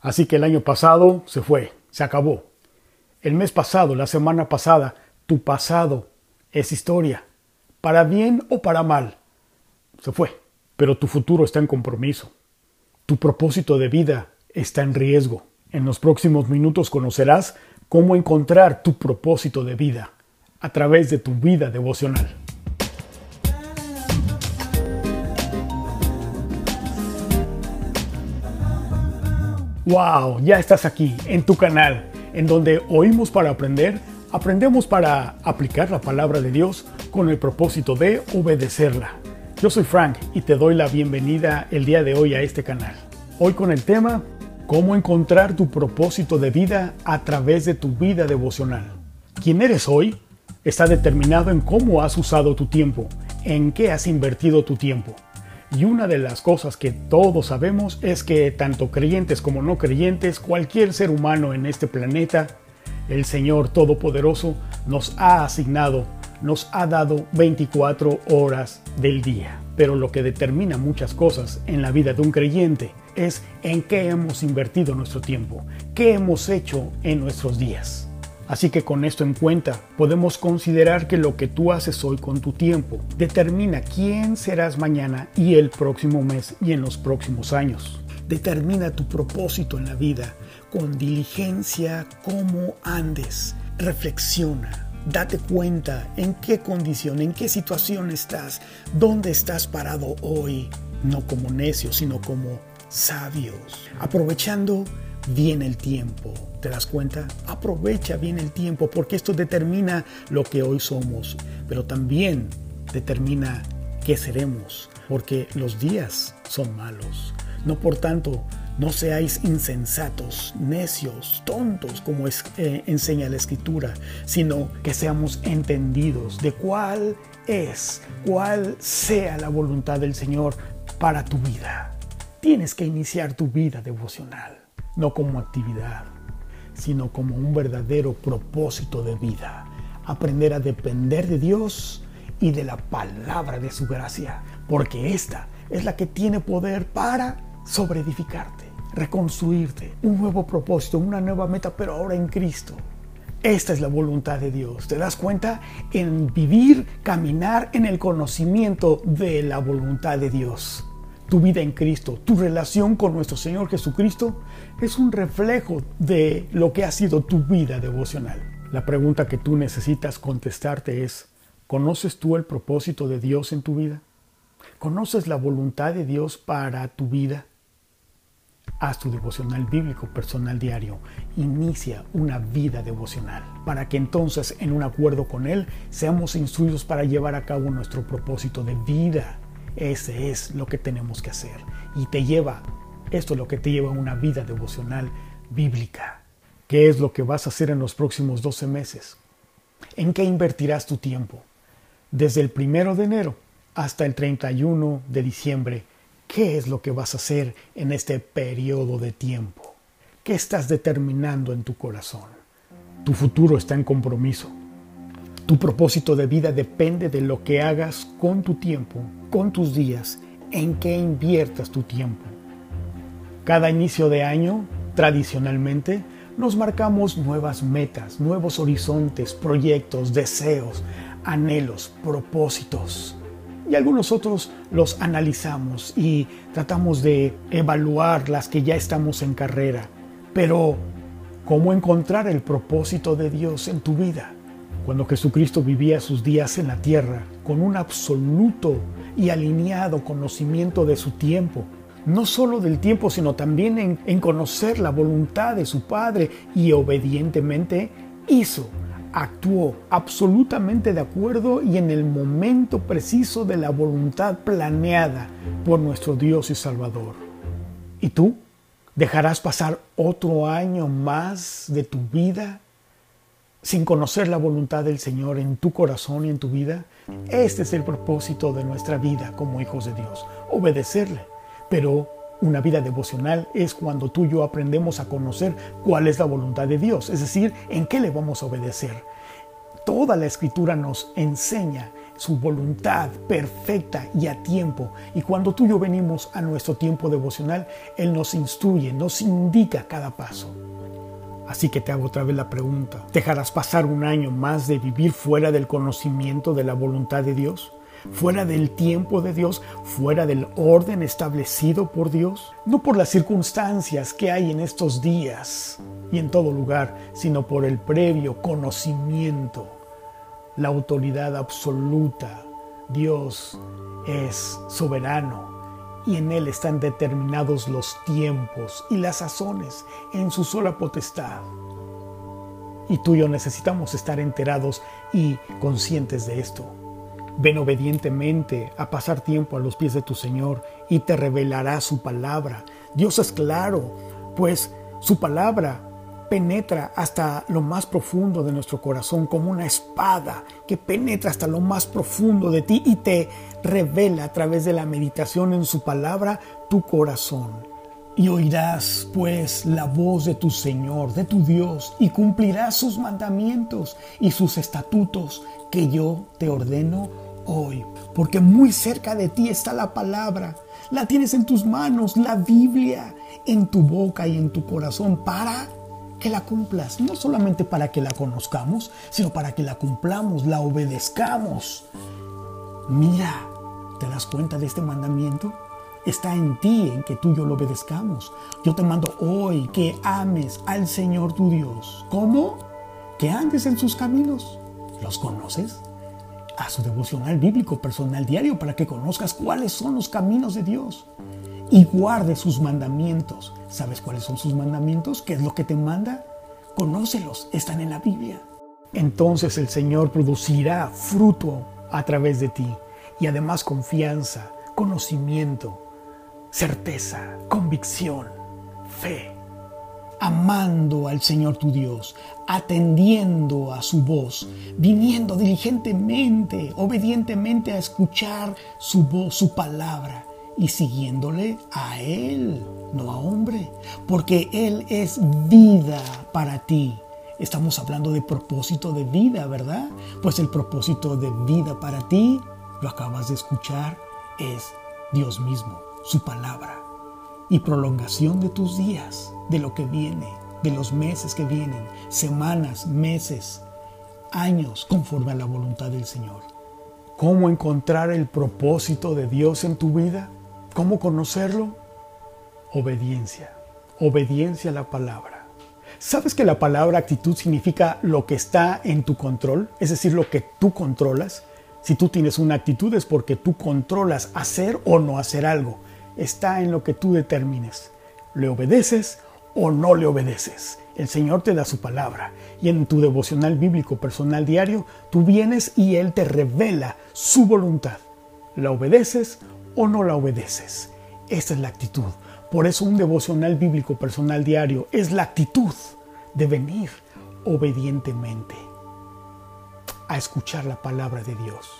Así que el año pasado se fue, se acabó. El mes pasado, la semana pasada, tu pasado es historia, para bien o para mal. Se fue, pero tu futuro está en compromiso. Tu propósito de vida está en riesgo. En los próximos minutos conocerás cómo encontrar tu propósito de vida a través de tu vida devocional. ¡Wow! Ya estás aquí, en tu canal, en donde oímos para aprender, aprendemos para aplicar la palabra de Dios con el propósito de obedecerla. Yo soy Frank y te doy la bienvenida el día de hoy a este canal. Hoy con el tema, cómo encontrar tu propósito de vida a través de tu vida devocional. ¿Quién eres hoy? Está determinado en cómo has usado tu tiempo, en qué has invertido tu tiempo. Y una de las cosas que todos sabemos es que tanto creyentes como no creyentes, cualquier ser humano en este planeta, el Señor Todopoderoso nos ha asignado, nos ha dado 24 horas del día. Pero lo que determina muchas cosas en la vida de un creyente es en qué hemos invertido nuestro tiempo, qué hemos hecho en nuestros días. Así que con esto en cuenta, podemos considerar que lo que tú haces hoy con tu tiempo determina quién serás mañana y el próximo mes y en los próximos años. Determina tu propósito en la vida con diligencia cómo andes. Reflexiona, date cuenta en qué condición, en qué situación estás, dónde estás parado hoy, no como necios, sino como sabios, aprovechando bien el tiempo. ¿Te das cuenta? Aprovecha bien el tiempo porque esto determina lo que hoy somos, pero también determina qué seremos, porque los días son malos. No por tanto, no seáis insensatos, necios, tontos, como eh, enseña la escritura, sino que seamos entendidos de cuál es, cuál sea la voluntad del Señor para tu vida. Tienes que iniciar tu vida devocional no como actividad, sino como un verdadero propósito de vida. Aprender a depender de Dios y de la palabra de su gracia, porque esta es la que tiene poder para sobreedificarte, reconstruirte, un nuevo propósito, una nueva meta, pero ahora en Cristo. Esta es la voluntad de Dios. ¿Te das cuenta? En vivir, caminar en el conocimiento de la voluntad de Dios tu vida en Cristo, tu relación con nuestro Señor Jesucristo es un reflejo de lo que ha sido tu vida devocional. La pregunta que tú necesitas contestarte es, ¿conoces tú el propósito de Dios en tu vida? ¿Conoces la voluntad de Dios para tu vida? Haz tu devocional bíblico personal diario. Inicia una vida devocional para que entonces en un acuerdo con Él seamos instruidos para llevar a cabo nuestro propósito de vida ese es lo que tenemos que hacer. Y te lleva, esto es lo que te lleva a una vida devocional bíblica. ¿Qué es lo que vas a hacer en los próximos 12 meses? ¿En qué invertirás tu tiempo? Desde el primero de enero hasta el 31 de diciembre, ¿qué es lo que vas a hacer en este periodo de tiempo? ¿Qué estás determinando en tu corazón? Tu futuro está en compromiso. Tu propósito de vida depende de lo que hagas con tu tiempo, con tus días, en qué inviertas tu tiempo. Cada inicio de año, tradicionalmente, nos marcamos nuevas metas, nuevos horizontes, proyectos, deseos, anhelos, propósitos. Y algunos otros los analizamos y tratamos de evaluar las que ya estamos en carrera. Pero, ¿cómo encontrar el propósito de Dios en tu vida? Cuando Jesucristo vivía sus días en la tierra con un absoluto y alineado conocimiento de su tiempo, no solo del tiempo, sino también en, en, conocer la voluntad de su Padre y obedientemente hizo, actuó absolutamente de acuerdo y en el momento preciso de la voluntad planeada por nuestro Dios y Salvador. ¿Y tú? ¿Dejarás pasar otro año más de tu vida sin conocer la voluntad del Señor en tu corazón y en tu vida, este es el propósito de nuestra vida como hijos de Dios, obedecerle. Pero una vida devocional es cuando tú y yo aprendemos a conocer cuál es la voluntad de Dios, es decir, en qué le vamos a obedecer. Toda la escritura nos enseña su voluntad perfecta y a tiempo. Y cuando tú y yo venimos a nuestro tiempo devocional, Él nos instruye, nos indica cada paso. Así que te hago otra vez la pregunta, ¿dejarás pasar un año más de vivir fuera del conocimiento de la voluntad de Dios? fuera del tiempo de Dios, fuera del orden establecido por Dios, no por las circunstancias que hay en estos días y en todo lugar, sino por el previo conocimiento, la autoridad absoluta. Dios es soberano y en Él están determinados los tiempos y las sazones en su sola potestad. Y tú y yo necesitamos estar enterados y conscientes de esto. Ven obedientemente a pasar tiempo a los pies de tu Señor y te revelará su palabra. Dios es claro, pues su palabra penetra hasta lo más profundo de nuestro corazón como una espada que penetra hasta lo más profundo de ti y te revela a través de la meditación en su palabra tu corazón. Y oirás pues la voz de tu Señor, de tu Dios, y cumplirás sus mandamientos y sus estatutos que yo te ordeno hoy, porque muy cerca de ti está la palabra. La tienes en tus manos, la Biblia, en tu boca y en tu corazón para que la cumplas. No solamente para que la conozcamos, sino para que la cumplamos, la obedezcamos. Mira, ¿te das cuenta de este mandamiento? Está en ti, en que tú y yo lo obedezcamos. Yo te mando hoy que ames al Señor tu Dios. ¿Cómo? Que andes en sus caminos. ¿Los conoces? a su devocional bíblico personal diario para que conozcas cuáles son los caminos de Dios y guarde sus mandamientos. ¿Sabes cuáles son sus mandamientos? ¿Qué es lo que te manda? Conócelos, están en la Biblia. Entonces el Señor producirá fruto a través de ti y además confianza, conocimiento, certeza, convicción, fe amando al Señor tu Dios, atendiendo a su voz, viniendo diligentemente, obedientemente a escuchar su voz, su palabra y siguiéndole a Él, no a hombre, porque Él es vida para ti. Estamos hablando de propósito de vida, ¿verdad? Pues el propósito de vida para ti, lo acabas de escuchar, es Dios mismo, su palabra y prolongación de tus días, de lo que viene, de los meses que vienen, semanas, meses, años, conforme a la voluntad del Señor. ¿Cómo encontrar el propósito de Dios en tu vida? ¿Cómo conocerlo? Obediencia. Obediencia a la palabra. ¿Sabes que la palabra actitud significa lo que está en tu control? Es decir, lo que tú controlas. Si tú tienes una actitud es porque tú controlas hacer o no hacer algo está en lo que tú determines. ¿Le obedeces o no le obedeces? El Señor te da su palabra y en tu devocional bíblico personal diario tú vienes y Él te revela su voluntad. ¿La obedeces o no la obedeces? Esta es la actitud. Por eso un devocional bíblico personal diario es la actitud de venir obedientemente a escuchar la palabra de Dios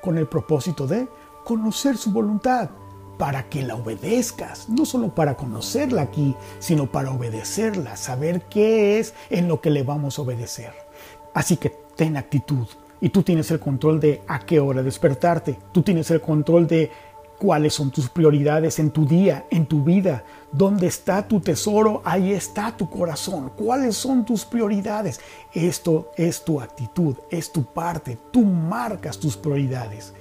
con el propósito de conocer su voluntad para que la obedezcas, no solo para conocerla aquí, sino para obedecerla, saber qué es en lo que le vamos a obedecer. Así que ten actitud y tú tienes el control de a qué hora despertarte, tú tienes el control de cuáles son tus prioridades en tu día, en tu vida, dónde está tu tesoro, ahí está tu corazón, cuáles son tus prioridades. Esto es tu actitud, es tu parte, tú marcas tus prioridades.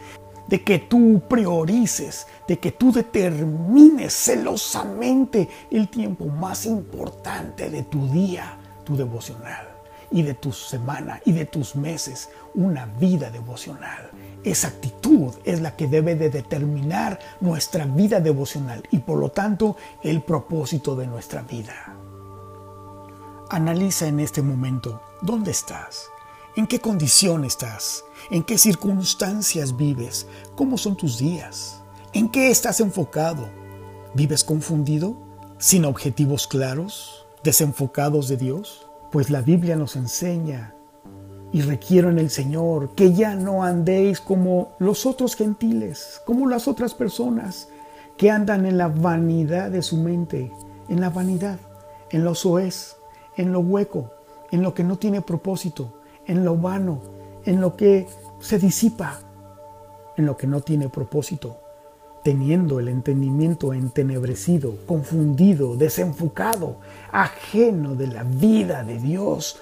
De que tú priorices, de que tú determines celosamente el tiempo más importante de tu día, tu devocional, y de tu semana y de tus meses, una vida devocional. Esa actitud es la que debe de determinar nuestra vida devocional y por lo tanto el propósito de nuestra vida. Analiza en este momento dónde estás, en qué condición estás, ¿En qué circunstancias vives? ¿Cómo son tus días? ¿En qué estás enfocado? ¿Vives confundido? ¿Sin objetivos claros? ¿Desenfocados de Dios? Pues la Biblia nos enseña y requiero en el Señor que ya no andéis como los otros gentiles, como las otras personas que andan en la vanidad de su mente, en la vanidad, en lo soez, en lo hueco, en lo que no tiene propósito, en lo vano, en lo que se disipa. en lo que no tiene propósito, teniendo el entendimiento entenebrecido, confundido, desenfocado, ajeno de la vida de Dios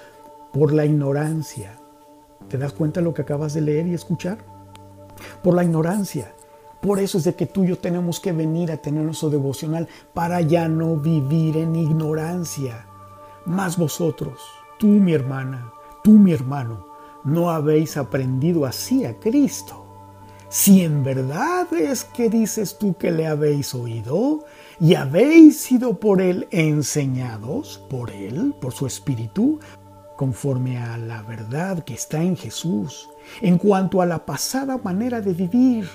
por la ignorancia. ¿Te das cuenta lo que acabas de leer y escuchar? Por la ignorancia. Por eso es de que tú y yo tenemos que venir a tener nuestro devocional para ya no vivir en ignorancia. Más vosotros, tú mi hermana, tú mi hermano, no habéis aprendido así a Cristo. Si en verdad es que dices tú que le habéis oído y habéis sido por él enseñados, por él, por su espíritu, conforme a la verdad que está en Jesús, en cuanto a la pasada manera de vivir,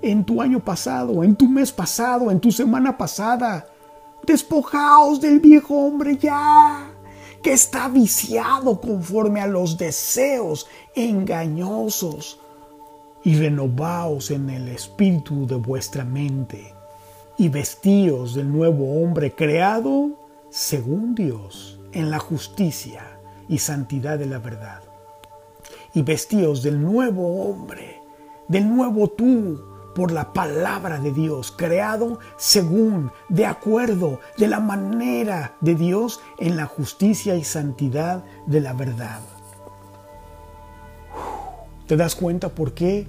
en tu año pasado, en tu mes pasado, en tu semana pasada. Despojaos del viejo hombre ya, que está viciado conforme a los deseos engañosos, y renovaos en el espíritu de vuestra mente, y vestíos del nuevo hombre creado según Dios, en la justicia y santidad de la verdad. Y vestíos del nuevo hombre, del nuevo tú, por la palabra de Dios, creado según, de acuerdo, de la manera de Dios en la justicia y santidad de la verdad. ¿Te das cuenta por qué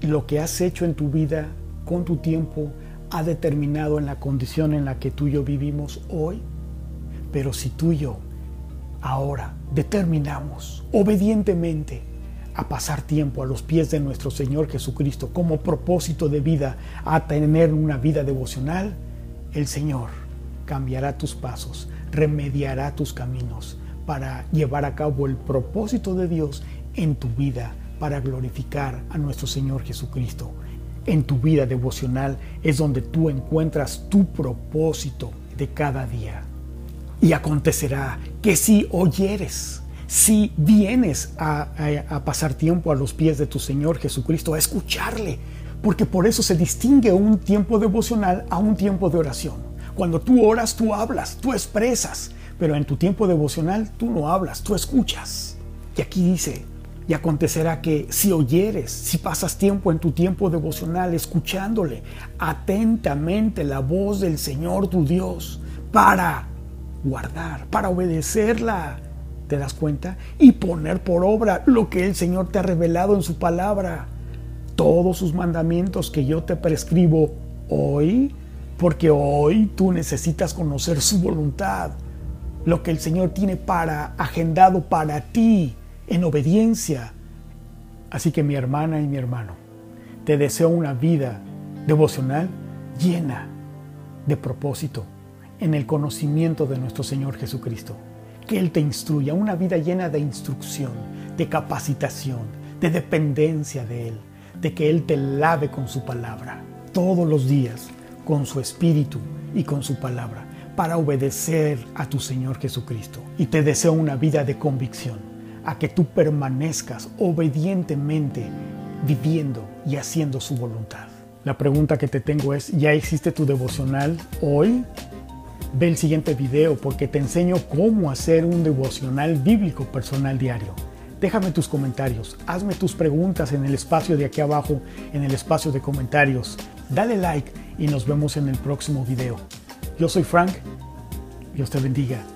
lo que has hecho en tu vida con tu tiempo ha determinado en la condición en la que tú y yo vivimos hoy? Pero si tú y yo ahora determinamos obedientemente a pasar tiempo a los pies de nuestro Señor Jesucristo como propósito de vida a tener una vida devocional, el Señor cambiará tus pasos, remediará tus caminos para llevar a cabo el propósito de Dios en tu vida para glorificar a nuestro Señor Jesucristo. En tu vida devocional es donde tú encuentras tu propósito de cada día. Y acontecerá que si oyeres si vienes a, pasar tiempo a los pies de tu Señor Jesucristo, a escucharle, porque por eso se distingue un tiempo devocional a un tiempo de oración. Cuando tú oras, tú hablas, tú expresas, pero en tu tiempo devocional tú no hablas, tú escuchas. Y aquí dice, y acontecerá que si oyeres, si pasas tiempo en tu tiempo devocional escuchándole atentamente la voz del Señor tu Dios para guardar, para obedecerla, ¿Te das cuenta? Y poner por obra lo que el Señor te ha revelado en su palabra. Todos sus mandamientos que yo te prescribo hoy, porque hoy tú necesitas conocer su voluntad, lo que el Señor tiene para agendado para ti en obediencia. Así que mi hermana y mi hermano, te deseo una vida devocional llena de propósito en el conocimiento de nuestro Señor Jesucristo que Él te instruya, una vida llena de instrucción, de capacitación, de dependencia de Él, de que Él te lave con su palabra todos los días, con su espíritu y con su palabra, para obedecer a tu Señor Jesucristo. Y te deseo una vida de convicción, a que tú permanezcas obedientemente viviendo y haciendo su voluntad. La pregunta que te tengo es, ¿ya existe tu devocional hoy? Ve el siguiente video porque te enseño cómo hacer un devocional bíblico personal diario. Déjame tus comentarios, hazme tus preguntas en el espacio de aquí abajo, en el espacio de comentarios. Dale like y nos vemos en el próximo video. Yo soy Frank. Dios te bendiga.